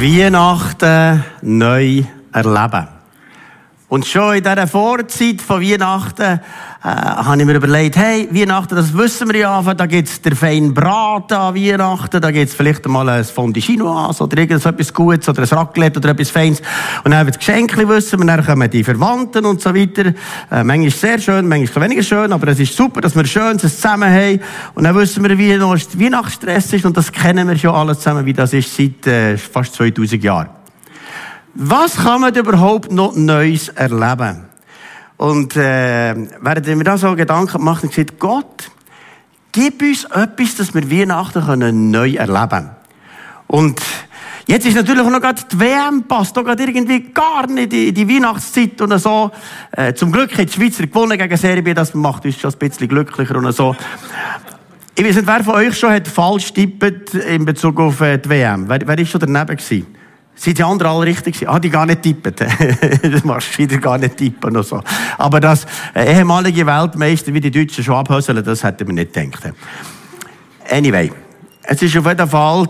Weihnachten neu erleben. Und schon in dieser Vorzeit von Weihnachten äh, habe ich mir überlegt, hey, Weihnachten, das wissen wir ja, da gibt's der feinen Braten an Weihnachten, da gibt's vielleicht mal ein Fondue Chinoise oder irgendetwas Gutes oder ein Raclette oder etwas Feines. Und dann das Geschenke wissen wir, dann kommen die Verwandten und so weiter. Äh, manchmal ist sehr schön, manchmal weniger schön, aber es ist super, dass wir schön zusammen haben. Und dann wissen wir, wie noch Weihnachtsstress ist und das kennen wir schon alles zusammen, wie das ist seit äh, fast 2000 Jahren. Was kann man überhaupt noch Neues erleben? Und äh, während ich mir da so Gedanken gemacht habe, gesagt, Gott, gib uns etwas, dass wir Weihnachten können neu erleben können. Und jetzt ist natürlich noch gerade die WM, passt doch gerade irgendwie gar nicht in die Weihnachtszeit und so. Äh, zum Glück hat die Schweizer gewonnen gegen Serbien, das macht uns schon ein bisschen glücklicher und so. Ich weiß nicht, wer von euch schon hat falsch tippt in Bezug auf äh, die WM. Wer, wer ist schon daneben gewesen? Sind die anderen alle richtig? Ah, die gar nicht tippen. das machst du wieder gar nicht tippen oder so. Aber das äh, ehemalige Weltmeister, wie die Deutschen schon abhöseln, das hätten wir nicht gedacht. Anyway. Es ist auf jeden Fall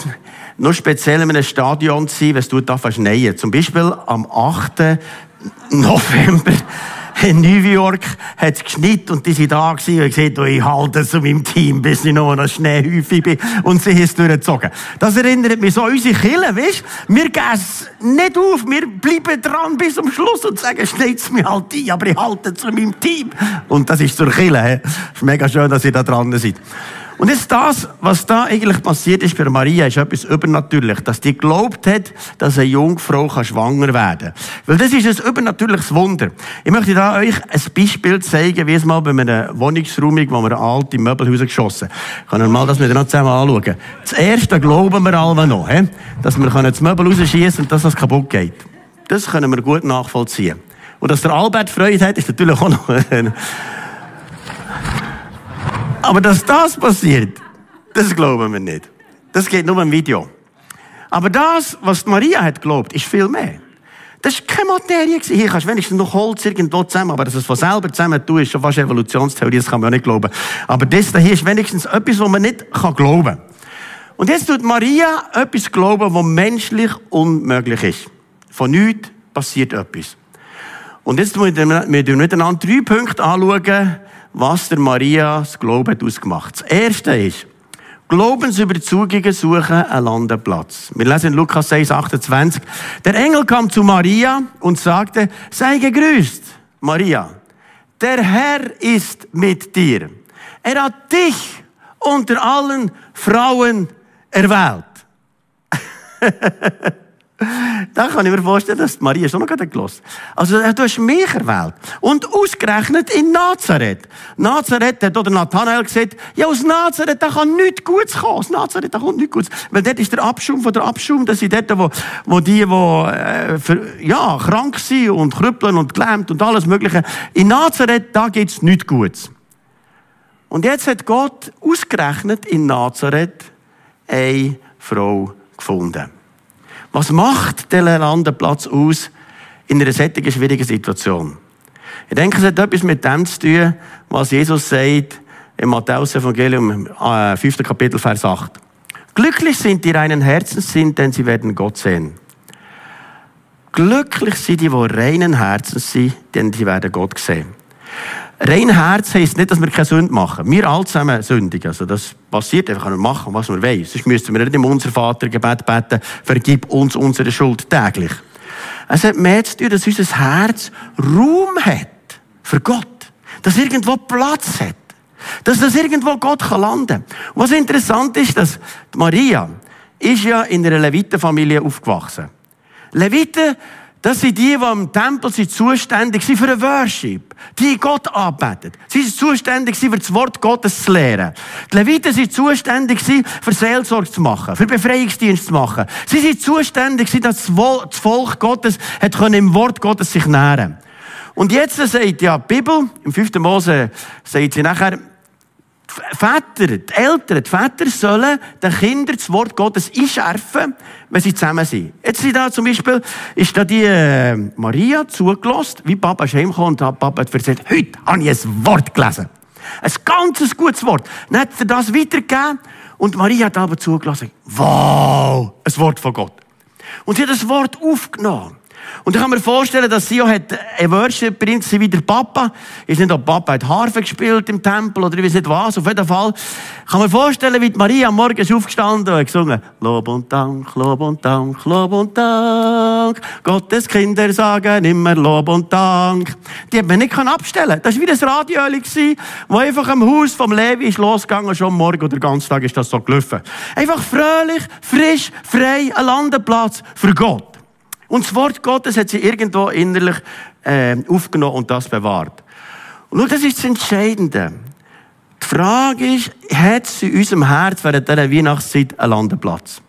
noch speziell in einem Stadion zu sein, wenn es tut schneien. Zum Beispiel am 8. November in New York hat es geschnitten und die sind da gewesen und gesagt, oh, ich halte zu meinem Team, bis ich noch eine Schneehäufig bin. Und sie haben es durchgezogen. Das erinnert mich so an unsere Kirche, weißt Wir gehen es nicht auf, wir bleiben dran bis zum Schluss und sagen, schneit's mir halt ein, aber ich halte zu meinem Team. Und das ist zur Kirche. Es ist mega schön, dass ihr da dran seid. Und jetzt das, was da eigentlich passiert ist für Maria, ist etwas übernatürlich, dass die geglaubt hat, dass eine Jungfrau kann schwanger werden kann. Weil das ist ein übernatürliches Wunder. Ich möchte da euch ein Beispiel zeigen, wie es mal bei einer Wohnungsräumung, wo wir alte Möbelhäuser geschossen haben. Können wir mal das miteinander zusammen anschauen. Das erste glauben wir alle noch, dass wir das Möbel rausschießen und dass das kaputt geht. Das können wir gut nachvollziehen. Und dass der Albert Freude hat, ist natürlich auch noch Aber dass das passiert, das glauben wir nicht. Das geht nur im Video. Aber das, was Maria hat geglaubt, ist viel mehr. Das war keine Materie. Hier kannst du wenigstens noch Holz irgendwo zusammen, aber dass es von selber zusammen tun, ist schon fast Evolutionstheorie, das kann man ja nicht glauben. Aber das hier ist wenigstens etwas, was man nicht kann glauben kann. Und jetzt tut Maria etwas glauben, was menschlich unmöglich ist. Von nichts passiert etwas. Und jetzt müssen wir miteinander drei Punkte anschauen, was der Marias Glaube hat ausgemacht. Das erste ist, Glaubensüberzugungen suchen einen Landeplatz. Wir lesen in Lukas 6, 28. Der Engel kam zu Maria und sagte, sei gegrüßt, Maria. Der Herr ist mit dir. Er hat dich unter allen Frauen erwählt. Da kann ich mir vorstellen, dass Maria schon noch gerade gelassen Also, du hast mich erwählt. Und ausgerechnet in Nazareth. Nazareth hat oder Nathanael gesagt, ja, aus Nazareth, da kann nichts Gutes kommen. Aus Nazareth, da kommt nichts Gutes. Weil dort ist der Abschum von der Abschum, das sind dort, wo, wo die, die, äh, für, ja, krank sind und krüppeln und gelähmt und alles Mögliche. In Nazareth, da gibt's nichts Gutes. Und jetzt hat Gott ausgerechnet in Nazareth eine Frau gefunden. Was macht der Landeplatz aus in einer solchen schwierigen Situation? Ich denke, es hat etwas mit dem zu tun, was Jesus sagt im Matthäus-Evangelium, 5. Äh, Kapitel, Vers 8. Glücklich sind die reinen Herzens sind, denn sie werden Gott sehen. Glücklich sind die, die reinen Herzens sind, denn sie werden Gott sehen. Rein Herz heisst nicht, dass wir keine Sünde machen. Wir alle zusammen sündigen. Also das passiert einfach, wir machen, was wir wollen. Sonst müssten wir nicht im Unser Vater Gebet beten, vergib uns unsere Schuld täglich. Es hat mehr zu tun, dass unser Herz Raum hat für Gott. Dass irgendwo Platz hat. Dass das irgendwo Gott kann landen kann. Was interessant ist, dass Maria ist ja in einer Levitenfamilie aufgewachsen. Leviten das sind die, die im Tempel sind zuständig sind für den Worship. Die Gott anbeten. Sie sind zuständig für das Wort Gottes zu lehren. Die Leviten sind zuständig für Seelsorge zu machen, für Befreiungsdienst zu machen. Sie sind zuständig dass das Volk Gottes hat im Wort Gottes sich nähren. Und jetzt sagt ja die Bibel, im 5. Mose, sagt sie nachher, Väter, die Eltern, die Väter sollen den Kindern das Wort Gottes einschärfen, wenn sie zusammen sind. Jetzt sind da zum Beispiel, ist da die äh, Maria zugelassen, wie Papa ist heimgekommen und Papa hat erzählt, heute habe ich ein Wort gelesen. Ein ganzes gutes Wort. Dann hat er das weitergegeben und Maria hat aber zugelassen. Wow, ein Wort von Gott. Und sie hat das Wort aufgenommen. Und ich kann mir vorstellen, dass sie auch hat ein Worship sie wie der Papa. Ich weiß nicht, ob Papa hat Harfe gespielt im Tempel oder ich weiß nicht was. Auf jeden Fall kann mir vorstellen, wie Maria am Morgen ist aufgestanden und gesungen. Lob und Dank, Lob und Dank, Lob und Dank. Gottes Kinder sagen immer Lob und Dank. Die hat man nicht abstellen Das war wie ein Radio, das einfach am Haus vom Levi ist losgegangen, schon am Morgen oder den ganzen Tag ist das so gelaufen. Einfach fröhlich, frisch, frei, ein Landeplatz für Gott. Und das Wort Gottes hat sie irgendwo innerlich äh, aufgenommen und das bewahrt. Und das ist das Entscheidende. Die Frage ist, hat es in unserem Herz während dieser Weihnachtszeit einen Landeplatz?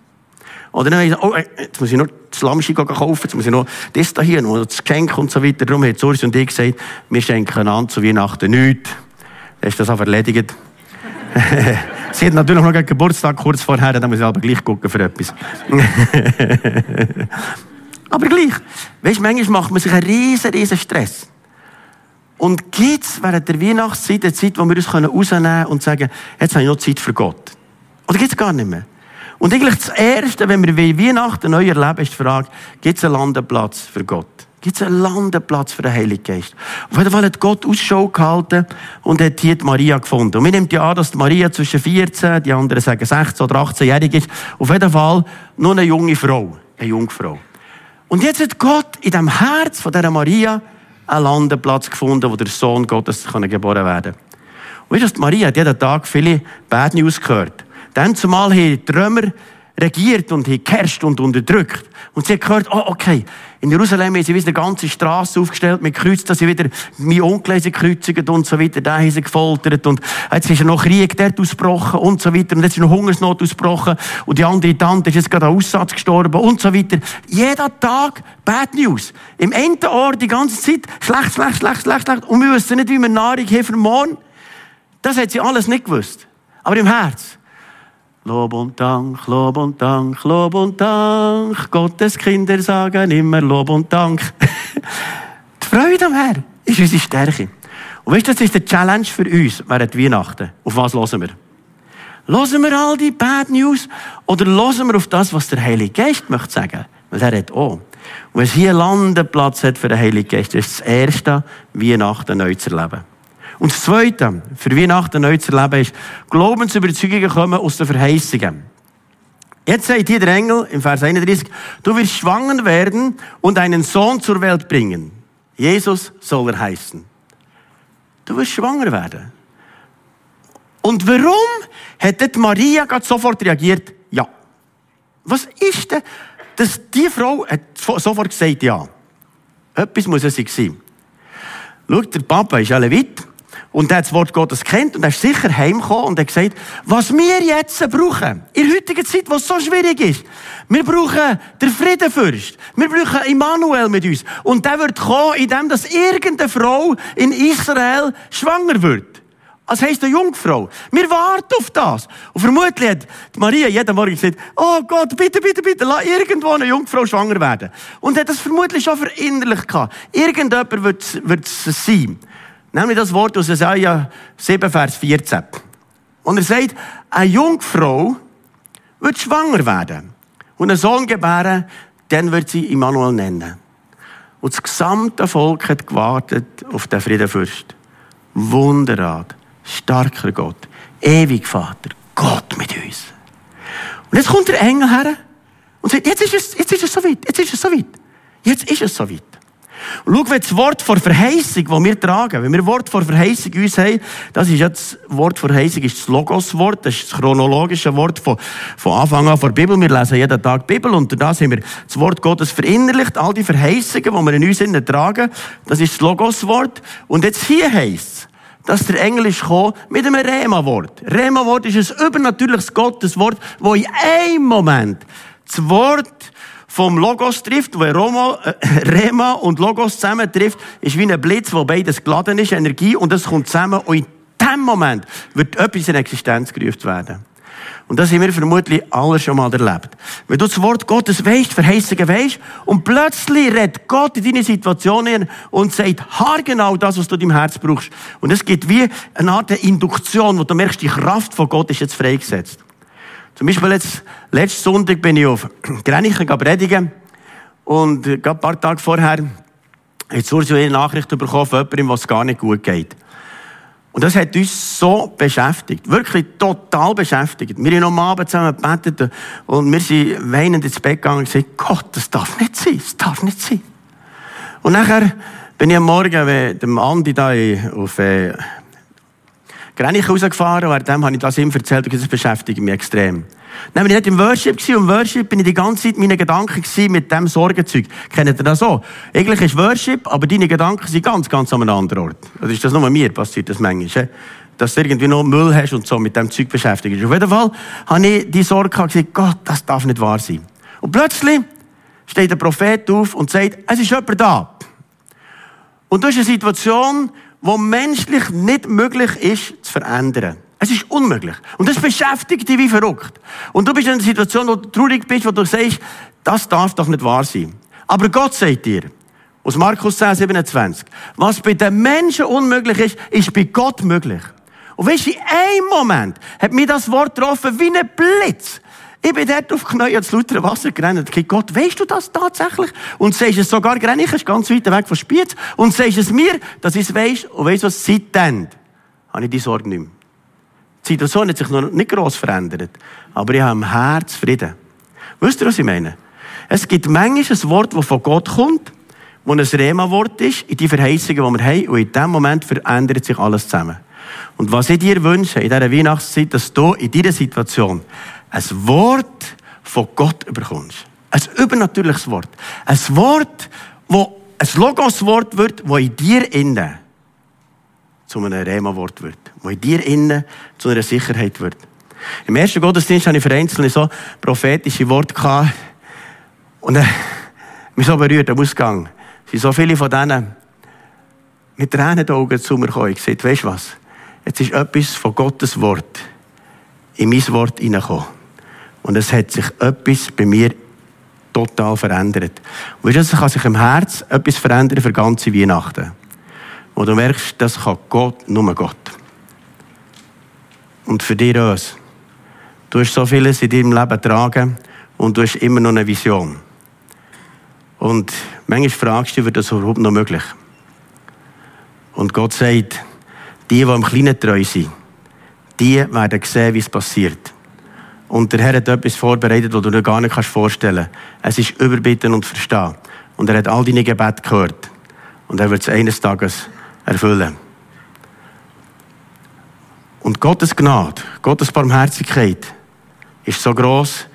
Oder dann oh, äh, jetzt muss ich noch das Lammschi kaufen, jetzt muss ich noch das da hier, noch das Geschenk und so weiter. Darum hat Urs und ich gesagt, wir schenken an zu Weihnachten nichts. Dann ist das auch erledigt. Sie hat natürlich noch einen Geburtstag kurz vorher, dann muss ich aber gleich gucken für etwas. Aber gleich, weißt, manchmal macht man sich einen riesen, riesen Stress. Und gibt's während der Weihnachtszeit eine Zeit, wo wir uns rausnehmen können und sagen, jetzt habe ich noch Zeit für Gott? Oder gibt's gar nicht mehr? Und eigentlich das Erste, wenn wir Weihnachten neu erleben, ist die Frage, gibt's einen Landeplatz für Gott? Gibt es einen Landeplatz für den Heiligen Geist? Auf jeden Fall hat Gott Ausschau gehalten und hat hier die Maria gefunden. Und wir nehmen ja an, dass die Maria zwischen 14, die anderen sagen 16 oder 18-jährig ist. Auf jeden Fall nur eine junge Frau. Eine Jungfrau. Und jetzt hat Gott in dem Herz von dieser Maria einen Landeplatz gefunden, wo der Sohn Gottes geboren werden kann. Und weißt du, Maria hat jeden Tag viele Bad News gehört. Dann zumal haben die regiert und geherrscht und unterdrückt. Und sie hat gehört, oh, okay, in Jerusalem haben sie wieder eine ganze Straße aufgestellt mit Kreuzen, dass sie wieder meine Onkel gekreuzigt und so weiter, da haben sie gefoltert und jetzt ist noch Krieg dort ausgebrochen und so weiter und jetzt ist noch Hungersnot ausgebrochen und die andere Tante ist jetzt gerade an Aussatz gestorben und so weiter. Jeder Tag Bad News. Im Ende die ganze Zeit schlecht, schlecht, schlecht, schlecht, schlecht und wir wissen nicht, wie wir Nahrung haben für morgen. Das hat sie alles nicht gewusst. Aber im Herz. Lob und Dank, Lob und Dank, Lob und Dank. Gottes Kinder sagen immer Lob und Dank. die Freude am Herrn ist unsere Stärke. Und weißt du, das ist der Challenge für uns während Weihnachten. Auf was hören wir? Hören wir all die Bad News oder hören wir auf das, was der Heilige Geist möchte sagen? Weil er hat auch. Und wenn es hier Landeplatz hat für den Heiligen Geist, ist das erste Weihnachten neu zu erleben. Und das Zweite, für Weihnachten neu zu erleben, ist, Glaubensüberzeugungen kommen aus den Verheißungen. Jetzt sagt hier der Engel im Vers 31, du wirst schwanger werden und einen Sohn zur Welt bringen. Jesus soll er heißen. Du wirst schwanger werden. Und warum hat Maria gerade sofort reagiert? Ja. Was ist denn, dass die Frau hat sofort gesagt, ja. Etwas muss es sein. Schau, der Papa ist ein Levit. Und er hat das Wort Gottes kennt und er ist sicher heimgekommen und hat gesagt, was wir jetzt brauchen, in der heutigen Zeit, wo so schwierig ist, wir brauchen den Friedenfürst. Wir brauchen Immanuel mit uns. Und der wird kommen, indem dass irgendeine Frau in Israel schwanger wird. Das heisst eine Jungfrau. Wir warten auf das. Und vermutlich hat Maria jeden Morgen gesagt, oh Gott, bitte, bitte, bitte, lass irgendwo eine Jungfrau schwanger werden. Und hat das vermutlich schon verinnerlicht gehabt. Irgendjemand wird es sein. Nämlich das Wort aus Jesaja 7, Vers 14. Und er sagt, eine Jungfrau wird schwanger werden und einen Sohn gebären, dann wird sie Immanuel nennen. Und das gesamte Volk hat gewartet auf den Friedenfürst. Wunderrat, starker Gott, ewig Vater, Gott mit uns. Und jetzt kommt der Engel her und sagt, jetzt ist es, jetzt ist es so weit, jetzt ist es so weit. Jetzt ist es so weit. Und schau, wenn das Wort vor Verheißung, das wir tragen, wenn wir Wort vor Verheißung uns haben, das ist jetzt, das Wort vor Verheißung ist das Logos-Wort, das ist das chronologische Wort von, von Anfang an vor der Bibel. Wir lesen jeden Tag die Bibel und da haben wir das Wort Gottes verinnerlicht, all die Verheißungen, die wir in uns innen tragen, das ist das Logos-Wort. Und jetzt hier heisst dass der Engel ist mit einem Rema-Wort. Rema-Wort ist ein übernatürliches Gotteswort, wo in einem Moment das Wort vom Logos trifft, wo Roma, äh, Rema und Logos zusammen trifft, ist wie ein Blitz, wo beides geladen ist, Energie, und das kommt zusammen, und in dem Moment wird etwas in Existenz gerufen werden. Und das haben wir vermutlich alle schon mal erlebt. Wenn du das Wort Gottes weißt, Verheißungen weißt, und plötzlich redet Gott in deine Situation hin und sagt haargenau das, was du deinem Herz brauchst. Und es gibt wie eine Art Induktion, wo du merkst, die Kraft von Gott ist jetzt freigesetzt. Zum Beispiel jetzt, letzten Sonntag bin ich auf Grenichen predigen. Und gerade ein paar Tage vorher hat Sursio eine Nachricht bekommen von jemandem, was gar nicht gut geht. Und das hat uns so beschäftigt. Wirklich total beschäftigt. Wir haben am Abend zusammen gebetet und wir sind weinend ins Bett gegangen und gesagt, Gott, das darf nicht sein, das darf nicht sein. Und nachher bin ich am Morgen mit dem Andi da auf äh, Grenich rausgefahren und währenddem habe ich das ihm erzählt und das beschäftigt mich extrem. Dann bin ich nicht im Worship gewesen, und im Worship bin ich die ganze Zeit meine Gedanken mit dem Sorgenzeug. Kennt ihr das so? Eigentlich ist Worship, aber deine Gedanken sind ganz, ganz an einem anderen Ort. Oder ist das nur mir passiert, das manchmal? Dass du irgendwie noch Müll hast und so mit dem Zeug beschäftigt Auf jeden Fall habe ich die Sorge gehabt, gesagt, Gott, das darf nicht wahr sein. Und plötzlich steht der Prophet auf und sagt, es ist jemand da. Und das ist eine Situation, wo menschlich nicht möglich ist zu verändern. Es ist unmöglich. Und das beschäftigt dich wie verrückt. Und du bist in einer Situation, wo du traurig bist, wo du sagst, das darf doch nicht wahr sein. Aber Gott sagt dir, aus Markus 10, 27, was bei den Menschen unmöglich ist, ist bei Gott möglich. Und weißt du, in einem Moment hat mir das Wort getroffen wie ein Blitz. Ich bin dort auf Knie ins lautere Wasser gerannt. Ich Gott, weißt du das tatsächlich? Und sagst es sogar gerne, ich ganz weit weg von Spiez. Und sagst es mir, dass ich es weiss. Und weißt du was, seitdem habe ich die Sorge nicht mehr. Die Situation hat sich noch nicht gross verändert. Aber ich habe im Herz Frieden. Wisst ihr, was ich meine? Es gibt manchmal ein Wort, das von Gott kommt, das ein Rema-Wort ist, in die Verheißungen, die wir haben. Und in dem Moment verändert sich alles zusammen. Und was ich dir wünsche, in dieser Weihnachtszeit, dass du in dieser Situation ein Wort von Gott bekommst. Ein übernatürliches Wort. Ein Wort, wo ein Logos-Wort wird, das in dir innen zu einem Rema-Wort wird. Wo in dir innen zu einer Sicherheit wird. Im ersten Gottesdienst hatte ich für Einzelne so prophetische Worte gehabt. Und äh, mich so berührt am Ausgang. Es sind so viele von denen mit Tränen in Augen zu mir gekommen. Ich gesagt, weißt du was? Jetzt ist etwas von Gottes Wort in mein Wort hineingekommen. Und es hat sich etwas bei mir total verändert. Und weißt du, es kann sich im Herz etwas verändern für ganze Weihnachten. Und du merkst, das kann Gott, nur Gott. Und für dich auch. Du hast so vieles in deinem Leben tragen und du hast immer noch eine Vision. Und manchmal fragst du, wird das überhaupt noch möglich? Und Gott sagt, die, die im Kleinen treu sind, die werden sehen, wie es passiert. Und der Herr hat etwas vorbereitet, das du dir gar nicht vorstellen kannst. Es ist überbitten und verstehen. Und er hat all deine Gebete gehört. Und er wird es eines Tages erfüllen. Und Gottes Gnade, Gottes Barmherzigkeit ist so groß,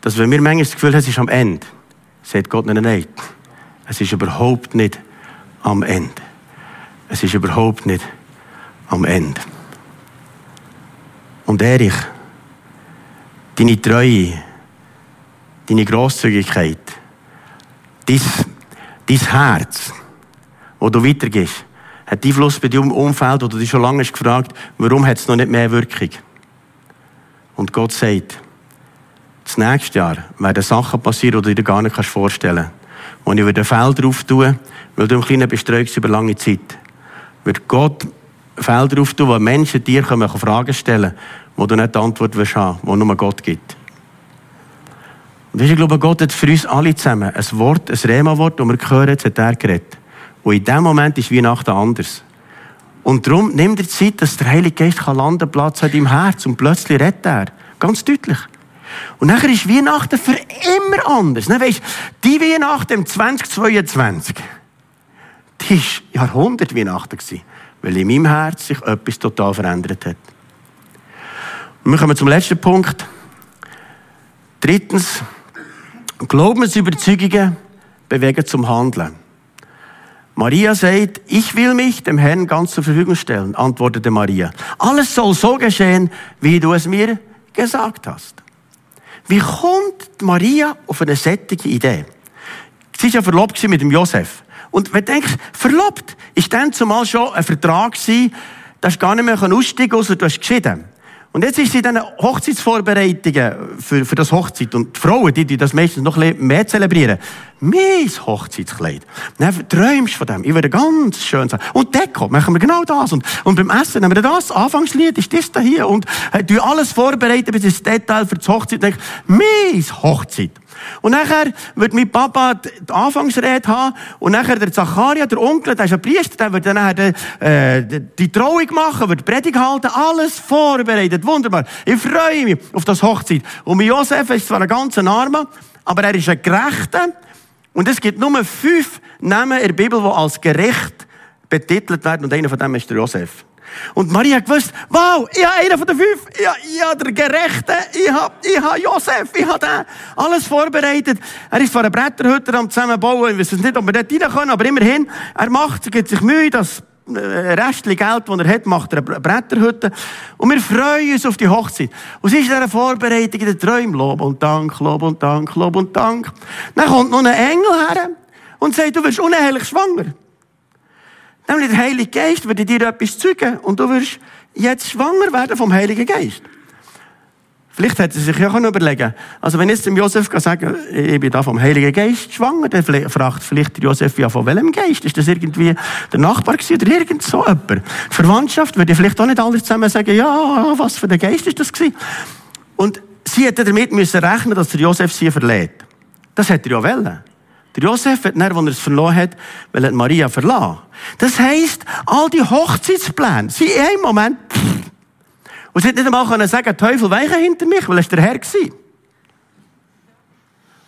dass wenn wir manchmal das Gefühl haben, es ist am Ende, sagt Gott nicht, nein, es ist überhaupt nicht am Ende. Es ist überhaupt nicht am Ende. Und Erich, deine Treue, deine Grosszügigkeit, dein, dein Herz, wo du weitergehst, hat Einfluss bei deinem Umfeld, wo du dich schon lange hast gefragt, warum hat es noch nicht mehr Wirkung? Und Gott sagt, das nächste Jahr werden Sachen passieren, die du dir gar nicht vorstellen kannst. Und ich würde Felder auftun, weil du im Kleinen bestreust über lange Zeit. Wird Gott Felder auftun, wo Menschen dir Fragen stellen können, wo du nicht die Antwort wirst haben, die nur Gott gibt. Und ich glaube, Gott hat für uns alle zusammen ein Wort, ein Rema-Wort, das wir hören, jetzt hat er geredet. Und in dem Moment ist Weihnachten anders. Und darum nimm dir Zeit, dass der Heilige Geist kann Landeplatz hat im Herz und plötzlich redet er. Ganz deutlich. Und nachher ist Weihnachten für immer anders. Ne, weißt, die Weihnachten im 2022, die war Jahrhundert Weihnachten weil in meinem Herz sich etwas total verändert hat. Wir kommen zum letzten Punkt. Drittens, Glaubensüberzeugungen bewegen zum Handeln. Maria sagt, ich will mich dem Herrn ganz zur Verfügung stellen, antwortete Maria. Alles soll so geschehen, wie du es mir gesagt hast. Wie kommt Maria auf eine sättige Idee? Sie war ja verlobt mit dem Josef. Und wenn du denkst, verlobt, ist dann zumal schon ein Vertrag gewesen, da ist gar nicht mehr aussteigen, außer du hast geschieden. Und jetzt ist sie in diesen Hochzeitsvorbereitungen für, für das Hochzeit. Und die Frauen, die, die das meistens noch ein bisschen mehr zelebrieren. Mein Hochzeitskleid. Dann träumst von dem. Ich würde ganz schön sagen. Und Deko, machen wir genau das. Und, und beim Essen nehmen wir das. Anfangslied ist das da hier. Und äh, alles vorbereiten bis ins Detail für die Hochzeit. Und mein Hochzeit. Und nachher wird mein Papa die Anfangsrede haben. Und nachher der Zacharia, der Onkel, der ist ein Priester, der wird dann nachher äh, die Trauung machen, wird Predigt halten. Alles vorbereitet. Wunderbar. Ich freue mich auf das Hochzeit. Und mein Josef ist zwar ein ganz Armer, aber er ist ein Gerechter. Und es gibt nur fünf Namen in der Bibel, die als gerecht betitelt werden. Und einer von dem ist der Josef. Und Maria gewusst, wow, ich habe einen von den fünf, ich habe, ich habe der Gerechte, ich habe, ich habe Josef, ich habe den. Alles vorbereitet. Er ist zwar ein Bretterhütter am zusammenbauen, ich weiß nicht, ob wir dort rein können, aber immerhin, er macht, gibt sich Mühe, das äh, Restchen Geld, das er hat, macht er eine Bretterhütte. Und wir freuen uns auf die Hochzeit. Und sie ist in dieser Vorbereitung in den Träumen. Lob und Dank, Lob und Dank, Lob und Dank. Dann kommt noch ein Engel her und sagt, du wirst unehelich schwanger. Nämlich der Heilige Geist würde dir etwas zeugen und du wirst jetzt schwanger werden vom Heiligen Geist. Vielleicht hätte sie sich ja auch überlegen Also wenn jetzt dem Josef sagen ich bin da vom Heiligen Geist schwanger, dann fragt vielleicht Josef, ja, von welchem Geist? Ist das irgendwie der Nachbar gewesen oder irgend so jemand? Die Verwandtschaft würde vielleicht auch nicht alle zusammen sagen, ja, was für ein Geist ist das gewesen? Und sie hätte damit müssen rechnen, dass der Josef sie verlädt. Das hätte er ja wollen. Der Josef hat dann, als er es verloren hat, weil er Maria verlassen. Das heisst, all die Hochzeitspläne sind in einem Moment, pff. Und sie hat nicht einmal können sagen, Teufel, weiche hinter mich, weil es der Herr war.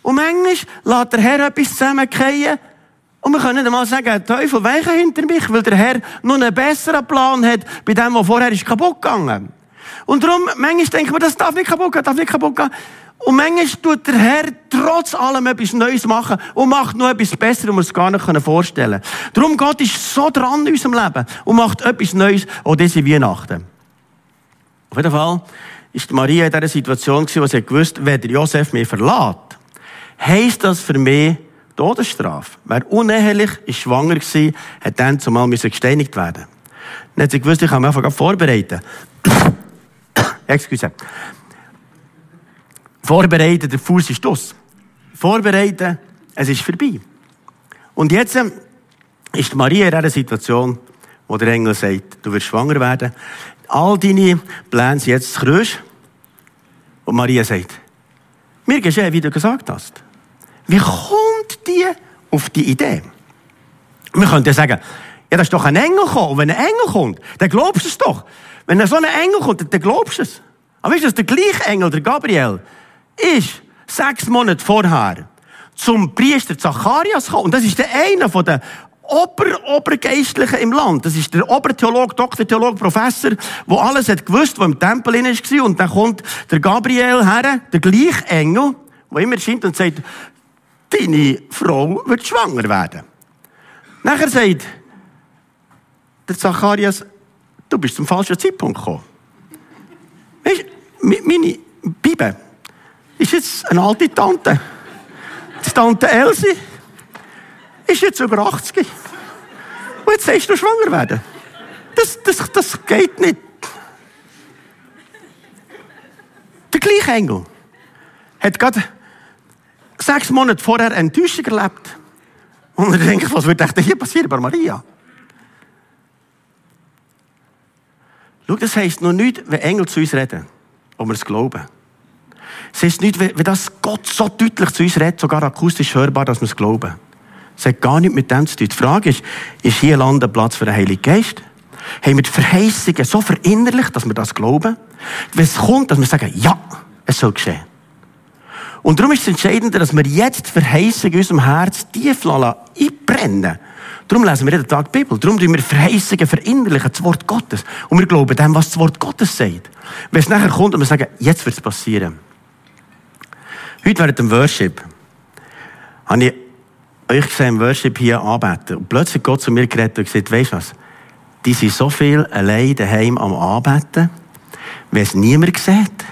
Und manchmal lässt der Herr etwas zusammenfallen, und wir können nicht einmal sagen, Teufel, weiche hinter mich, weil der Herr noch einen besseren Plan hat, bei dem, was vorher ist kaputt gegangen. Und darum, manchmal denken wir, das darf nicht kaputt gehen, darf nicht kaputt gehen. Und manchmal tut der Herr trotz allem etwas Neues machen und macht noch etwas Besseres, was wir uns gar nicht vorstellen können. Darum Gott ist so dran in unserem Leben und macht etwas Neues, auch diese Weihnachten. Auf jeden Fall ist Maria in dieser Situation, wo sie gewusst wenn der Josef mich verlässt, heisst das für mich Todesstrafe. Wer unehelich ist schwanger war, hat dann zumal gesteinigt werden. Dann hat sie gewusst, ich kann mich einfach vorbereiten. Excuse. Vorbereiten, der Fuß ist aus. Vorbereiten, es ist vorbei. Und jetzt ähm, ist Maria in dieser Situation, wo der Engel sagt, du wirst schwanger werden. All deine Pläne sind jetzt krüsch. Und Maria sagt, mir geschehen, wie du gesagt hast. Wie kommt die auf die Idee? Wir könnten ja sagen, ja, das ist doch ein Engel gekommen. Und wenn ein Engel kommt, dann glaubst du es doch. Wenn so ein Engel kommt, dann glaubst du es. Aber weißt du, der gleiche Engel, der Gabriel, ist sechs Monate vorher zum Priester Zacharias gekommen. Und das ist der eine von den Ober, Obergeistlichen im Land. Das ist der Obertheolog, Doktortheolog, Professor, der alles hat gewusst, der im Tempel war. Und dann kommt der Gabriel her, der gleiche Engel, der immer erscheint und sagt, deine Frau wird schwanger werden. Nachher sagt der Zacharias, du bist zum falschen Zeitpunkt gekommen. Weißt, meine Bibel ist jetzt eine alte Tante. Die Tante Elsie ist jetzt über 80. Und jetzt sagst du schwanger werden. Das, das, das geht nicht. Der gleiche Engel hat gerade sechs Monate vorher Enttäuschung erlebt. Und er denkt, was wird hier passieren bei Maria? Schau, das heisst noch nicht, wenn Engel zu uns reden, ob wir es glauben. Es heisst nicht, wenn das Gott so deutlich zu uns redet, sogar akustisch hörbar, dass wir es glauben. Es hat gar nichts mit dem zu tun. Die Frage ist, ist hier Land ein Platz für den Heiligen Geist? Haben wir die Verheißungen so verinnerlicht, dass wir das glauben? Wenn es kommt, dass wir sagen, ja, es soll geschehen. Und darum ist es entscheidend, dass wir jetzt die Verheißung in unserem Herz tief einbrennen Darum lesen wir jeden Tag die Bibel. Darum tun wir Verheißungen verinnerlichen, das Wort Gottes. Und wir glauben dem, was das Wort Gottes sagt. Wenn es nachher kommt und wir sagen, jetzt wird es passieren. Heute während dem Worship habe ich euch gesehen im Worship hier anbeten. Und plötzlich Gott zu mir geredet und gesagt, weisst du was? Die sind so viel allein daheim am Anbeten, wenn es niemand sieht.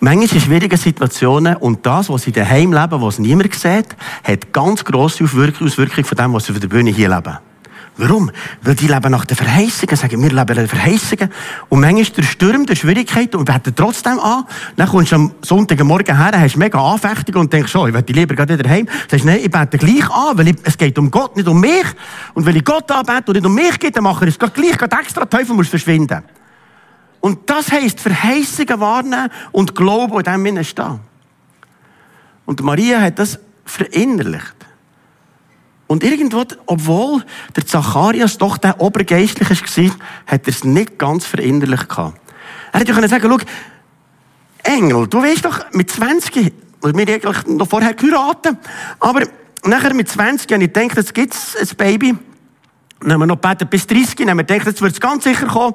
Manchmal in schwierigen Situationen und das, was sie daheim leben, was niemand sieht, hat ganz grosse Auswirkungen von dem, was sie auf der Bühne hier leben. Warum? Weil die leben nach den Verheißungen, sagen wir leben nach den Verheißungen. Und manchmal der Sturm, der Schwierigkeit und beten trotzdem an. Dann kommst du am Sonntagmorgen her, hast mega Anfechtung und denkst, oh, ich möchte lieber gerade wieder heim. Sagst, nein, ich bete gleich an, weil ich, es geht um Gott, nicht um mich. Und weil ich Gott anbete und nicht um mich geht, dann mache ich es gleich, gerade extra, Teufel muss verschwinden. Und das heisst, Verheißungen wahrnehmen und Glauben in dem Sinne stehen. Und Maria hat das verinnerlicht. Und irgendwo, obwohl der Zacharias doch der Obergeistliche war, hat er es nicht ganz verinnerlicht gehabt. Er hätte ja sagen schau, Engel, du weißt doch, mit 20, wir eigentlich noch vorher geheiratet, aber nachher mit 20 habe ich gedacht, jetzt gibt es ein Baby. Dann haben wir noch gebeten bis 30, dann haben wir gedacht, jetzt wird es ganz sicher kommen.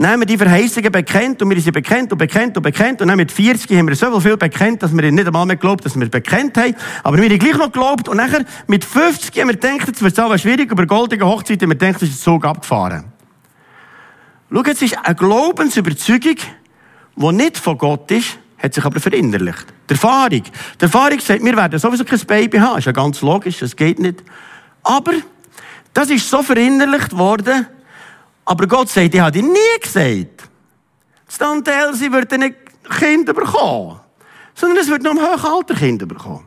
Haben wir die Verheißungen bekennt und wir sind bekennt und bekennt und bekennt und dann mit 40 haben wir so viel bekennt, dass wir nicht einmal mehr glaubt, dass wir es bekennt haben. Aber wir haben gleich noch geglaubt und nachher mit 50 haben wir gedacht, jetzt wird es schwierig, über goldige Hochzeit haben wir gedacht, es ist der Zug abgefahren. Schau, jetzt ist eine Glaubensüberzeugung, die nicht von Gott ist, hat sich aber verinnerlicht. Die Erfahrung. Die Erfahrung sagt, wir werden sowieso kein Baby haben. Ist ja ganz logisch, das geht nicht. Aber das ist so verinnerlicht worden, aber Gott sagt, ich habe dir nie gesagt, Tante Elsie wird Kinder bekommen. Sondern es wird nur im Hochalter Kinder bekommen.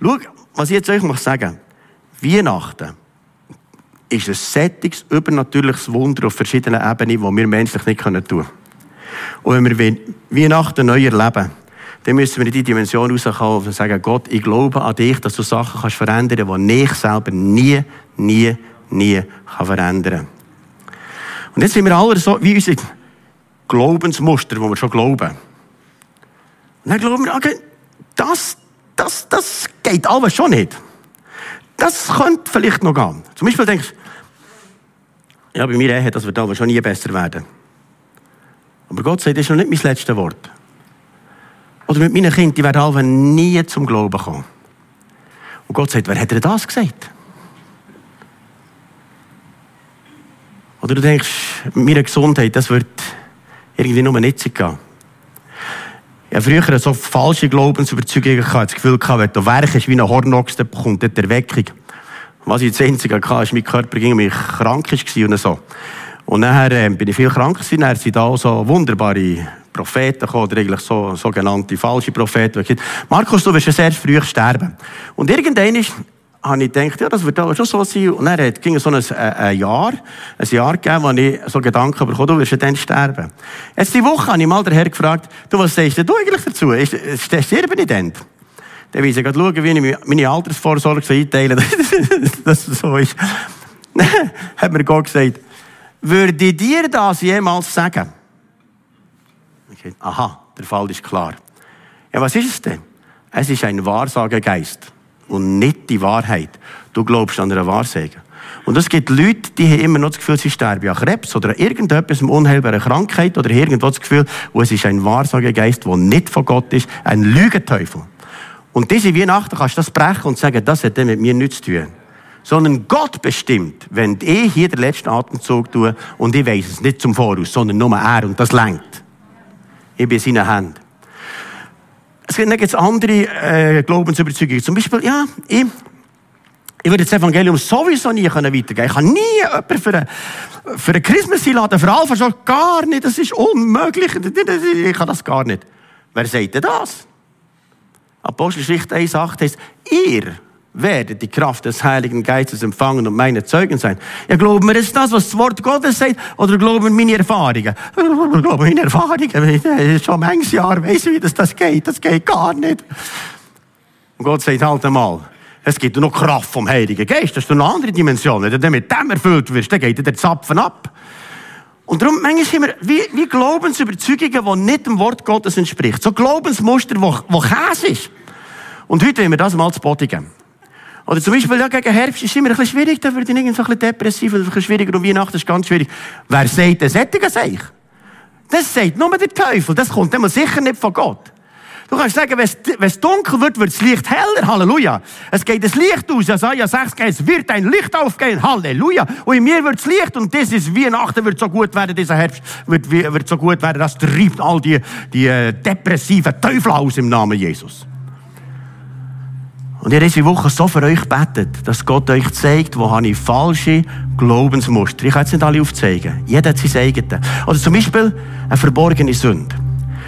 Schau, was ich jetzt euch muss sagen. Weihnachten ist ein sättiges, übernatürliches Wunder auf verschiedenen Ebenen, das wir menschlich nicht tun können. Und wenn wir Weihnachten neu erleben, dann müssen wir in die Dimension rauskommen und sagen, Gott, ich glaube an dich, dass du Sachen kannst verändern kannst, die ich selber nie, nie, nie kann verändern kann. Und jetzt sind wir alle so wie unsere Glaubensmuster, wo wir schon glauben. Und dann glauben wir, okay, das, das, das geht alles schon nicht. Das könnte vielleicht noch gehen. Zum Beispiel denkst du, ja, bei mir Ehe, das wird aber schon nie besser werden. Aber Gott sagt, das ist noch nicht mein letztes Wort. Oder mit meinen Kindern, die werden alle nie zum Glauben kommen. Und Gott sagt, wer hat dir das gesagt? Oder du denkst, meine Gesundheit, das wird irgendwie nur nicht gehen. Habe früher so falsche Glaubensüberzeugungen gehabt, das Gefühl gehabt, wenn du werkst wie ein Hornochs, dann bekommt die Erweckung. Was ich das Einzige hatte, ist, mein Körper ging mich krank war und so. Und nachher äh, bin ich viel krank gewesen, dann sind da auch so wunderbare Propheten gekommen, oder eigentlich so, sogenannte falsche Propheten. Markus, du wirst ja sehr früh sterben. Und irgendwann ist habe ich gedacht, ja, das wird aber schon so sein. Und dann ging es so ein, äh, ein Jahr, ein Jahr gegeben, wo ich so Gedanken bekommen, du wirst ja dann sterben. Jetzt die Woche habe ich mal den Herrn gefragt, du, was sagst du eigentlich dazu? Ist, ist der Sterbenident? Dann will ich gerade schauen, wie ich meine Altersvorsorge so einteile, dass das so ist. hat mir Gott gesagt, würde ich dir das jemals sagen? Aha, der Fall ist klar. Ja, was ist es denn? Es ist ein Wahrsagegeist und nicht die Wahrheit. Du glaubst an eine Wahrsage. Und es gibt Leute, die haben immer noch das Gefühl, sie sterben an Krebs oder an irgendetwas, eine unheilbare Krankheit oder irgendwo das Gefühl, wo es ist ein Wahrsagegeist, der nicht von Gott ist, ein Lügenteufel. Und diese Weihnachten kannst du das brechen und sagen, das hat mit mir nichts zu tun. Sondern Gott bestimmt, wenn ich hier den letzten Atemzug tue und ich weiß es nicht zum Voraus, sondern nur er und das lenkt. Ich bin in seinen Händen. Es gibt jetzt andere äh, Glaubensüberzeugungen. Zum Beispiel, ja, ich, ich würde das Evangelium sowieso nie weitergeben können. Ich kann nie jemanden für eine, für eine Christmas einladen, für Alpha schon gar nicht. Das ist unmöglich. Ich kann das gar nicht. Wer sagt denn das? Apostelgeschichte 1,8 heißt, ihr werdet die Kraft des Heiligen Geistes empfangen und meine Zeugen sein. Ja, glauben wir jetzt das, was das Wort Gottes sagt, oder glauben wir meine Erfahrungen? Ich glaube meine Erfahrungen. Schon manches Jahr weiss ich, wie das, das geht. Das geht gar nicht. Und Gott sagt halt einmal, es gibt noch Kraft vom Heiligen Geist. Das ist eine andere Dimension. Wenn du mit dem erfüllt wirst, dann geht der Zapfen ab. Und darum, manchmal haben wir wie, wie Glaubensüberzeugungen, die nicht dem Wort Gottes entspricht. So Glaubensmuster, wo, wo Käse ist. Und heute wollen wir das mal zu Boden geben. Oder zum Beispiel, ja, gegen Herbst ist es immer ein bisschen schwierig, da wird ich irgendwie so ein bisschen depressiv, ein bisschen schwieriger, und Weihnachten ist ganz schwierig. Wer sagt das Sättigen sich? Das sagt nur der Teufel, das kommt immer sicher nicht von Gott. Du kannst sagen, wenn es dunkel wird, wird das Licht heller. Halleluja. Es geht das Licht aus. Jesaja 6 es wird ein Licht aufgehen. Halleluja. Und in mir wird es Licht und das ist Weihnachten wird so gut werden, dieser Herbst wird, wird so gut werden, das treibt all die, die äh, depressiven Teufel aus im Namen Jesus. Und ich habe diese Woche so für euch gebetet, dass Gott euch zeigt, wo habe ich falsche Glaubensmuster. Ich kann jetzt nicht alle aufzeigen. Jeder hat sein eigenes. Oder zum Beispiel eine verborgene Sünde.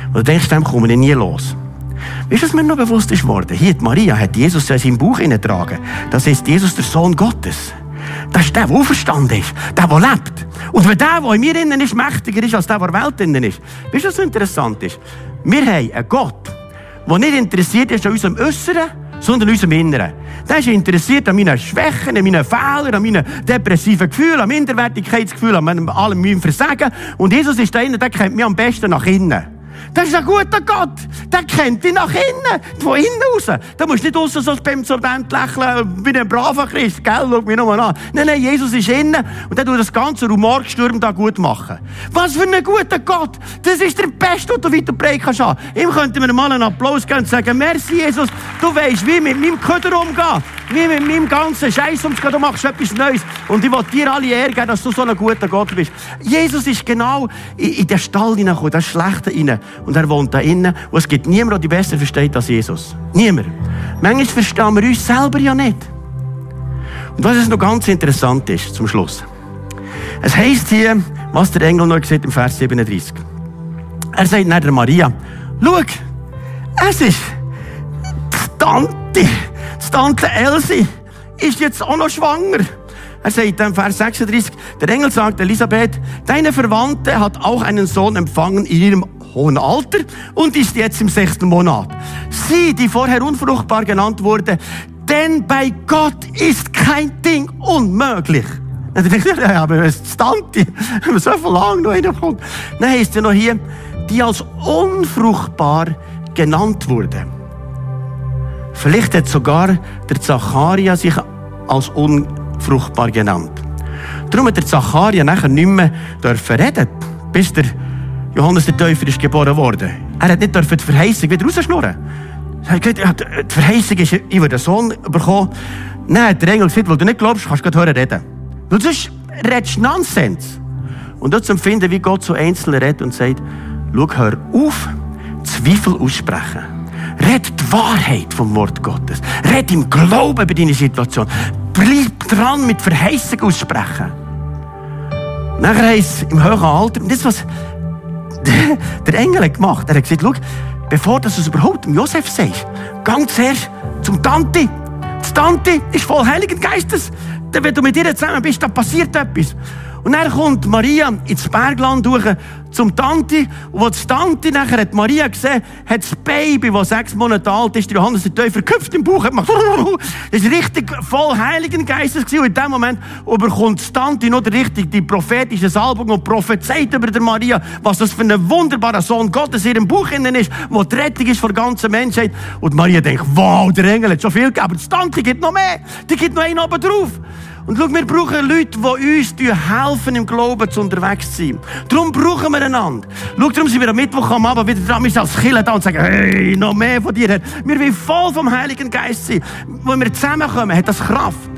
Und du denkst, dem komme ich nie los. Weißt du, was mir noch bewusst ist worden? Hier, Maria hat Jesus in seinem Buch hineingetragen. Das ist Jesus, der Sohn Gottes. Das ist der, der auferstanden ist. Der, der lebt. Und wenn der, der in mir innen ist, mächtiger ist, als der, der in der Welt innen ist. Weißt du, was interessant ist? Wir haben einen Gott, der nicht interessiert ist an unserem Äußeren, sondern an unserem Inneren. Der ist interessiert an meinen Schwächen, an meinen Fehlern, an meinen depressiven Gefühlen, an Minderwertigkeitsgefühlen, an allem meinem Versagen. Und Jesus ist der, der kennt mich am besten nach innen. Das ist ein guter Gott. Der kennt dich nach innen, von innen raus. Da musst du nicht aussen so beim Sorbent lächeln, wie ein braver Christ, gell? Schau mich nochmal an. Nein, nein, Jesus ist innen und der tut das ganze Rumorgestürm da gut machen. Was für ein guter Gott. Das ist der Beste, den du weiter prägen kannst. Ihm könnten wir mal einen Applaus geben und sagen, merci Jesus, du weißt, wie mit meinem Köder umgehen. Wie mit meinem ganzen Scheiß umzugehen. Du machst etwas Neues. Und ich will dir alle Ehre dass du so ein guter Gott bist. Jesus ist genau in, in den Stall hineingekommen, das Schlechte hinein. Und er wohnt da innen. Und es gibt niemanden, der besser versteht als Jesus. Niemand. Manchmal verstehen wir uns selber ja nicht. Und was es noch ganz interessant ist, zum Schluss. Es heisst hier, was der Engel noch gesagt im Vers 37. Er sagt nach der Maria, schau, es ist die Tante, die Tante Elsie ist jetzt auch noch schwanger. Er sagt im Vers 36, der Engel sagt Elisabeth, deine Verwandte hat auch einen Sohn empfangen in ihrem hohen Alter und ist jetzt im sechsten Monat. Sie, die vorher unfruchtbar genannt wurde, denn bei Gott ist kein Ding unmöglich. Dann denke ich, ja, aber es ist wenn so viel lang noch reinkommt. Dann heißt ja noch hier, die als unfruchtbar genannt wurde. Vielleicht hat sogar der Zacharia sich als unfruchtbar genannt. Darum hat der Zacharia nachher nicht mehr reden, bis der Johannes der Täufer ist geboren worden. Er hat nicht die Verheißung wieder rausschnurren. Die Verheißung ist, ich würde einen Sohn bekommen. Nein, der Engel gesagt, weil du nicht glaubst, kannst du gerade hören reden. Weil sonst redest du Nonsens. Und dort zu empfinden, wie Gott zu Einzelnen redet und sagt, schau, hör auf, Zweifel aussprechen. Red die Wahrheit vom Wort Gottes. Red im Glauben über deine Situation. Bleib dran mit Verheißung aussprechen. Nachher heisst es im höheren Alter, das was der Engel hat gemacht. Er hat gesagt, schau, bevor du es überhaupt dem Josef sagst, gang zuerst zum Tante. Die Tante ist voll Heiligen Geistes. Wenn du mit ihr zusammen bist, dann passiert etwas. Und dann kommt Maria ins Bergland durch zum Tante. Und als Tante nachher hat Maria gesehen, hat das Baby, das sechs Monate alt ist, der Johannes der Täufer, geküpft im Bauch, hat gemacht. Das war richtig voll Heiligen Geistes. Und in dem Moment überkommt die Tante noch richtig die prophetische Salbung und prophezeit über der Maria, was das für ein wunderbarer Sohn Gottes in ihrem Bauch innen ist, wo die Rettung ist für die ganze Menschheit. Und Maria denkt, wow, der Engel hat schon viel gegeben, aber die Tante gibt noch mehr. Die gibt noch einen oben drauf. Und schau, wir brauchen Leute, die uns helfen, im Glauben zu unterwegs zu sein. Darum brauchen wir einander. Schau, darum sind wir am Mittwoch am Abend wieder dran, wir sind als Killer da und sagen, hey, noch mehr von dir. Wir wollen voll vom Heiligen Geist sein. Wenn wir zusammenkommen, hat das Kraft.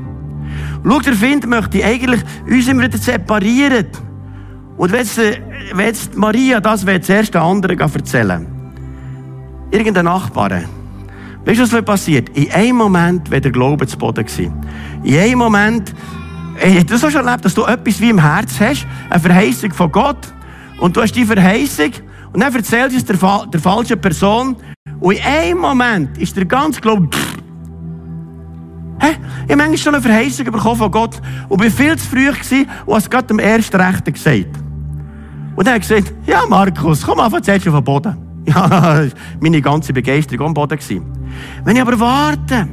Schau, der Find möchte eigentlich uns immer wieder separieren. Und wenn jetzt, wenn jetzt Maria das will, zuerst den anderen erzählen irgendein Nachbar, Weißt du, was passiert? In einem Moment wäre der Glaube zu Boden gewesen. In einem Moment, ich das auch schon erlebt, dass du etwas wie im Herz hast, eine Verheißung von Gott, und du hast die Verheißung, und dann erzählst du es der, der falschen Person, und in einem Moment ist der ganze Glaube, pff, Hä? Ich habe manchmal schon eine Verheißung bekommen von Gott und bin viel zu früh gewesen und habe es gerade dem ersten Rechten gesagt. Und dann hat er gesagt, ja Markus, komm einfach zuerst auf den Boden. Ja, meine ganze Begeisterung am Boden. Wenn ich aber warte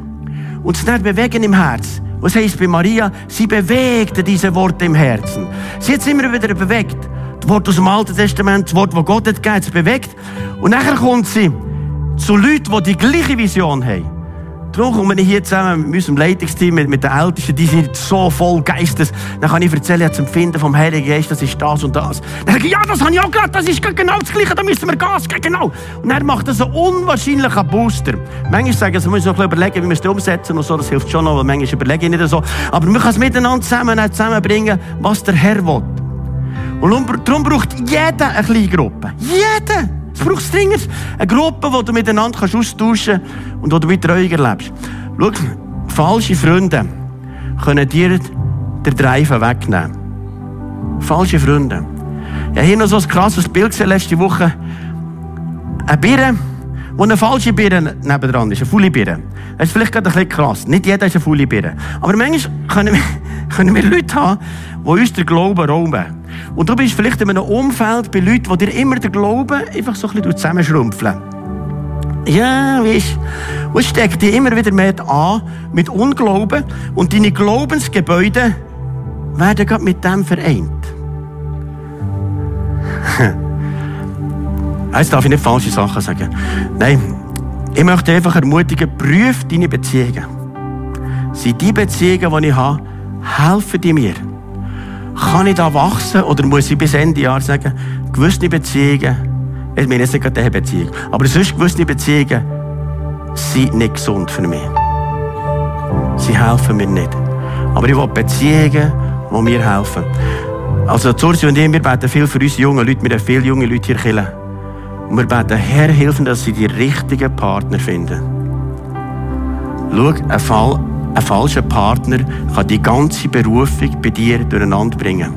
und es nicht bewegen im Herz, was heisst bei Maria? Sie bewegte diese Worte im Herzen. Sie hat es immer wieder bewegt. Das Wort aus dem Alten Testament, das Wort, das Gott hat gegeben, bewegt. Und nachher kommt sie zu Leuten, die die gleiche Vision haben. Darum kommen wir hier zusammen mit unserem Leitungsteam, mit, mit den Ältesten, die sind so voll Geistes. Dann kann ich erzählen, das Empfinden vom Heiligen Geist, das ist das und das. Dann sage ich, ja, das habe ich auch gerade, das ist genau das Gleiche, da müssen wir Gas geben, genau. Und er macht das einen unwahrscheinlichen Booster. Manchmal sagen sie, wir müssen noch überlegen, wie wir es umsetzen und so, das hilft schon noch, weil manchmal überlege ich nicht so. Aber wir können es miteinander zusammen, zusammenbringen, was der Herr will. Und darum braucht jeder eine kleine Gruppe. Jeder! Es braucht dringend eine Gruppe, wo du miteinander austauschen kannst und wo du mit Treuung erlebst. Schau, falsche Freunde können dir den Drive wegnehmen. Falsche Freunde. Ich habe hier noch so ein krasses Bild gesehen letzte Woche. Eine Birne, wo eine falsche Birne nebendran ist, eine faule Birne. Das ist vielleicht gerade ein bisschen krass. Nicht jeder ist eine faule Birne. Aber manchmal können wir, können wir Leute haben, die uns den Glauben rauben. Und du bist vielleicht in einem Umfeld bei Leuten, die dir immer den Glauben einfach so ein bisschen zusammenschrumpfeln. Ja, weißt du, es steckt dich immer wieder mehr an mit Unglauben und deine Glaubensgebäude werden gerade mit dem vereint. Jetzt darf ich nicht falsche Sachen sagen. Nein, ich möchte einfach ermutigen, prüf deine Beziehungen. Sind die Beziehungen, die ich habe, helfen die mir? Kann ich da wachsen oder muss ich bis Ende Jahr sagen, gewisse Beziehungen, ich meine jetzt nicht gerade diese Beziehung, aber sonst gewisse Beziehungen sind nicht gesund für mich. Sie helfen mir nicht. Aber ich will Beziehungen, die mir helfen. Also Zursi und ich, wir beten viel für uns junge Leute, wir haben viele junge Leute hier killen. Und wir beten, Herr, helfen, dass sie die richtigen Partner finden. Schau, ein, Fall, ein falscher Partner kann die ganze Berufung bei dir durcheinander bringen.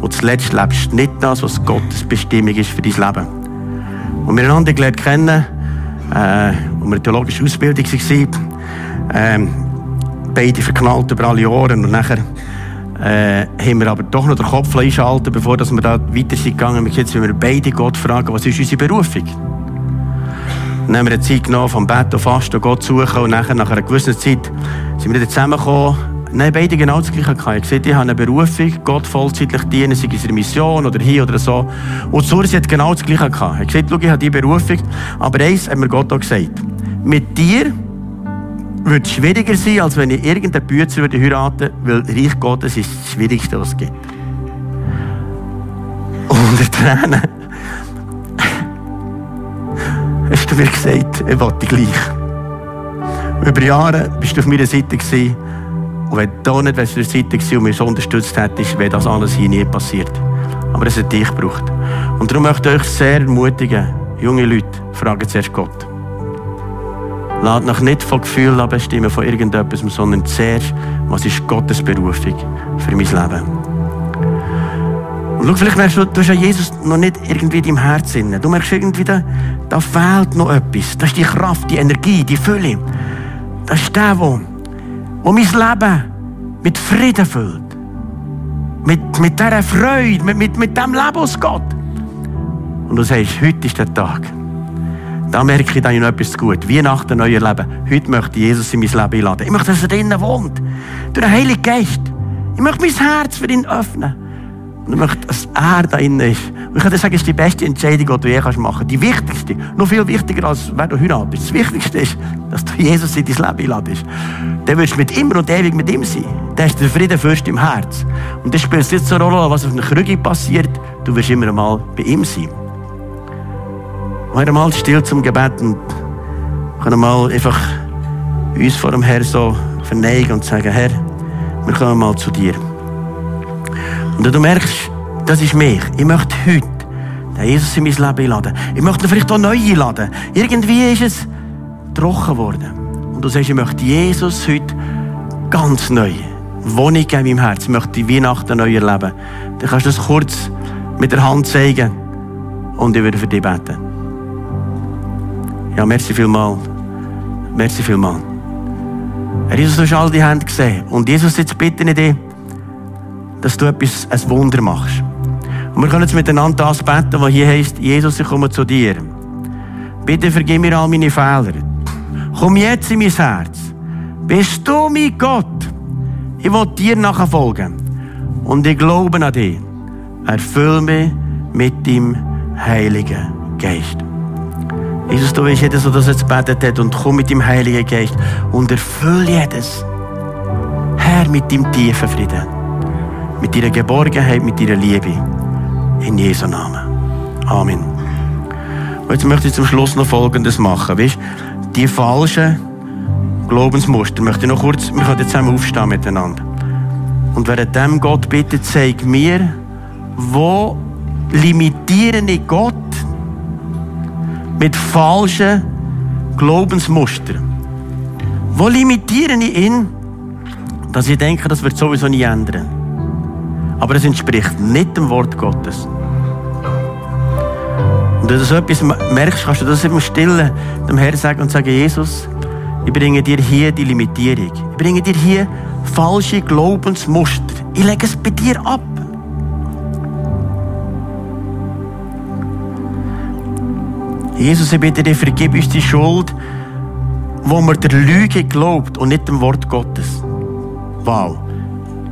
Und zuletzt lebst du nicht das, was Gottes Bestimmung ist für dein Leben. Und wir einander gelernt kennen, äh, als wir in der theologischen Ausbildung waren. Ähm, beide verknallt über alle Ohren und nachher äh, haben wir aber doch noch den Kopf einschalten, bevor dass wir da weiter sind gegangen. Jetzt, wenn wir beide Gott fragen, was ist unsere Berufung? Dann haben wir eine Zeit genommen, vom Bett auf Fasten Gott suchen und nachher, nach einer gewissen Zeit sind wir wieder zusammengekommen. Nein, beide genau das Gleiche gehabt. Ich gesagt, ich habe eine Berufung, Gott vollzeitlich dienen, sei es in Mission oder hier oder so. Und Sursi hat genau das Gleiche gehabt. Er hat gesagt, schau, ich habe diese Berufung. Aber eins hat mir Gott auch gesagt. Mit dir würde es schwieriger sein, als wenn ich irgendeinen Bützer würde heiraten würde, weil Reich Gottes ist das Schwierigste, was es gibt. Unter Tränen hast du mir gesagt, ich wollte gleich. Über Jahre bist du auf meiner Seite gewesen. Und wenn du nicht auf der Seite gewesen und mich so unterstützt hättest, wäre das alles hier nie passiert. Aber es hat dich gebraucht. Und darum möchte ich euch sehr ermutigen, junge Leute, fragen zuerst Gott. Lad noch nicht von Gefühlen bestimmen, von irgendetwas, sondern zuerst, was ist Gottes Berufung für mein Leben. Und schau, vielleicht merkst du, du hast ja Jesus noch nicht irgendwie in deinem Herzen. Du merkst irgendwie, da, da fehlt noch etwas. Das ist die Kraft, die Energie, die Fülle. Das ist der, wo mein Leben mit Frieden füllt. Mit, mit dieser Freude, mit, mit, mit dem Leben aus Gott. Und du sagst, heute ist der Tag. Da merke ich, da noch etwas gut. Weihnachten, neuer Leben. Heute möchte Jesus in mein Leben einladen. Ich möchte, dass er drinnen wohnt. Durch den Heiligen Geist. Ich möchte mein Herz für ihn öffnen. Und ich möchte, dass er da innen ist. Und ich kann dir sagen, es ist die beste Entscheidung, die du je machen kannst. Die wichtigste. Noch viel wichtiger, als wer du heiratest. Das Wichtigste ist, dass du Jesus in dein Leben einladest. Dann wirst du mit immer und ewig mit ihm sein. Der ist der Friedenfürst im Herz. Und das spielt jetzt so eine Rolle, was auf einer Krüge passiert. Du wirst immer einmal bei ihm sein. Wir mal still zum Gebet und können mal einfach uns vor dem Herrn so verneigen und sagen, Herr, wir kommen mal zu dir. Und du merkst, das ist mich. Ich möchte heute Jesus in mein Leben einladen. Ich möchte ihn vielleicht auch neu einladen. Irgendwie ist es trocken geworden. Und du sagst, ich möchte Jesus heute ganz neu Wohnung in meinem Herz. Ich möchte die Weihnachten neu erleben. Dann kannst du das kurz mit der Hand zeigen und ich würde für dich beten. Ja, merci vielmal. Merci vielmal. Jesus, du hast all die Hände gesehen. Und Jesus, jetzt bitte ich dich, dass du etwas, ein Wunder machst. Und wir können jetzt miteinander das beten, was hier heißt, Jesus, ich komme zu dir. Bitte vergib mir all meine Fehler. Komm jetzt in mein Herz. Bist du mein Gott? Ich will dir nachfolgen. Und ich glaube an dich. Erfüll mich mit dem Heiligen Geist. Jesus, du weißt jedes, der das jetzt betet hat und komm mit dem Heiligen Geist und erfüll jedes. Herr, mit dem tiefen Frieden. Mit deiner Geborgenheit, mit deiner Liebe. In Jesu Namen. Amen. Und jetzt möchte ich zum Schluss noch Folgendes machen. Weißt, die falschen Glaubensmuster möchte ich noch kurz, wir können zusammen aufstehen miteinander. Und während dem Gott bittet, zeig mir, wo limitiere ich Gott mit falschen Glaubensmustern. Wo limitiere ich ihn, dass ich denke, das wird sowieso nie ändern? Aber es entspricht nicht dem Wort Gottes. Und wenn du so etwas merkst, kannst du das im Stillen dem Herrn sagen und sagen, Jesus, ich bringe dir hier die Limitierung. Ich bringe dir hier falsche Glaubensmuster. Ich lege es bei dir ab. Jesus, ich bitte dich, vergib uns die Schuld, wo wir der Lüge glaubt und nicht dem Wort Gottes. Wow.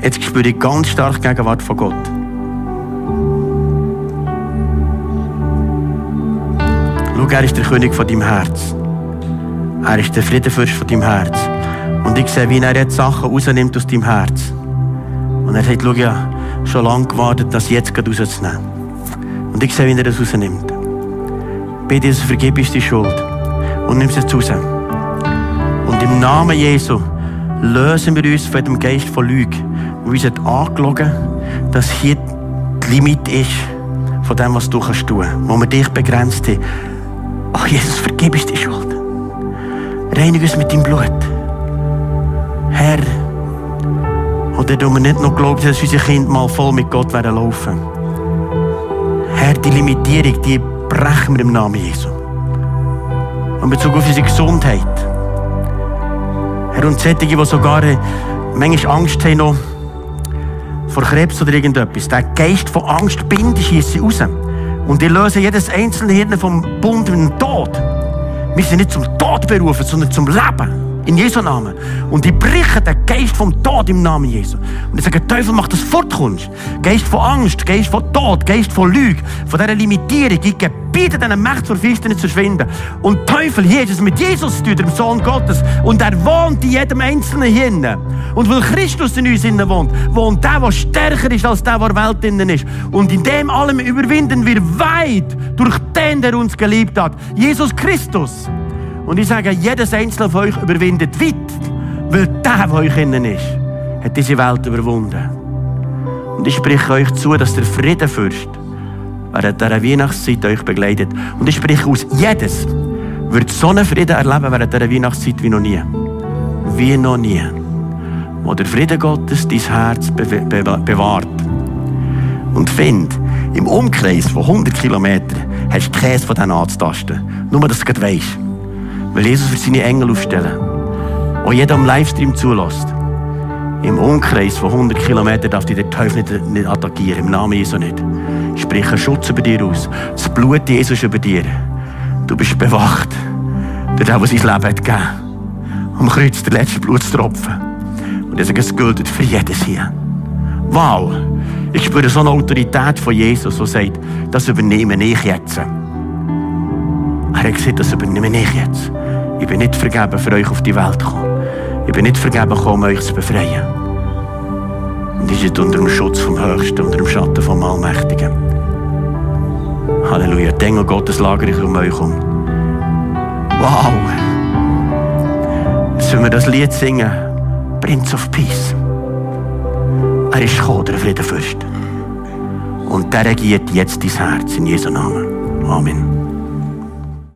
Jetzt spüre ich ganz stark die Gegenwart von Gott. Schau, er ist der König von deinem Herz. Er ist der Friedenfürst von deinem Herz. Und ich sehe, wie er jetzt Sachen rausnimmt aus deinem Herz. Und er sagt, schau, schon lange gewartet, das jetzt rauszunehmen. Und ich sehe, wie er das rausnimmt. Bitte, Jesus, vergib uns die Schuld. Und nimm jetzt raus. Und im Namen Jesu lösen wir uns von dem Geist von Lüge, der uns hat angelogen dass hier die Limit ist von dem, was du kannst tun, wo wir dich begrenzt haben. Ach, Jesus, vergib uns die Schuld. Reinige uns mit deinem Blut. Herr, oder du mir nicht noch glaubst, dass unsere Kinder mal voll mit Gott werden laufen. Herr, die Limitierung, die brechen wir im Namen Jesu. Und Bezug auf unsere Gesundheit. Herr, und solche, die sogar manchmal Angst haben noch vor Krebs oder irgendetwas, der Geist von Angst bindet, schießt sie raus. Und die lösen jedes einzelne Hirn vom Bund mit dem Tod. Wir sind nicht zum Tod berufen, sondern zum Leben. In Jesu Namen. Und ich breche den Geist vom Tod im Namen Jesu. Und ich sage, Teufel, mach das fortkommst. Geist von Angst, Geist von Tod, Geist von Lüge, von dieser Limitierung. Ich gebiete diesen Macht zur Finsternis zu verschwinden. Und Teufel, hier es mit Jesus zu dem Sohn Gottes. Und er wohnt in jedem Einzelnen hier. Und weil Christus in uns innen wohnt, wohnt der, der stärker ist als der, der Welt innen ist. Und in dem allem überwinden wir weit durch den, der uns geliebt hat. Jesus Christus. Und ich sage, jedes einzelne von euch überwindet weit, weil der, der euch innen ist, hat diese Welt überwunden. Und ich spreche euch zu, dass der Friedenfürst während dieser Weihnachtszeit euch begleitet. Und ich spreche aus, jedes wird so einen Frieden erleben während dieser Weihnachtszeit wie noch nie. Wie noch nie. Wo der Frieden Gottes dein Herz be be bewahrt. Und find, im Umkreis von 100 Kilometern hast du Käse von diesen anzutasten. Nur, dass du es weisst. Weil Jesus für seine Engel aufstellen. Und jeder am Livestream zulässt. Im Umkreis von 100 Kilometern darf dich der Teufel nicht, nicht attackieren. Im Namen Jesu nicht. Sprich einen Schutz über dir aus. Das Blut Jesus über dir. Du bist bewacht. Der, der sein Leben hat gegeben. Am Kreuz der letzte Blutstropfen. Und ich sage, es gilt für jedes hier. Wow! Ich spüre so eine Autorität von Jesus, die sagt, das übernehme ich jetzt. Er hat gesagt, das übernehme ich jetzt. Ich bin nicht vergeben, für euch auf die Welt zu kommen. Ich bin nicht vergeben gekommen, euch zu befreien. Und ihr seid unter dem Schutz vom Höchsten, unter dem Schatten vom Allmächtigen. Halleluja. Die Engel Gottes lagere ich um euch um. Wow. Wenn wir das Lied singen, Prince of Peace. Er ist gekommen, der Friedenfürst. Und der regiert jetzt dein Herz in Jesu Namen. Amen.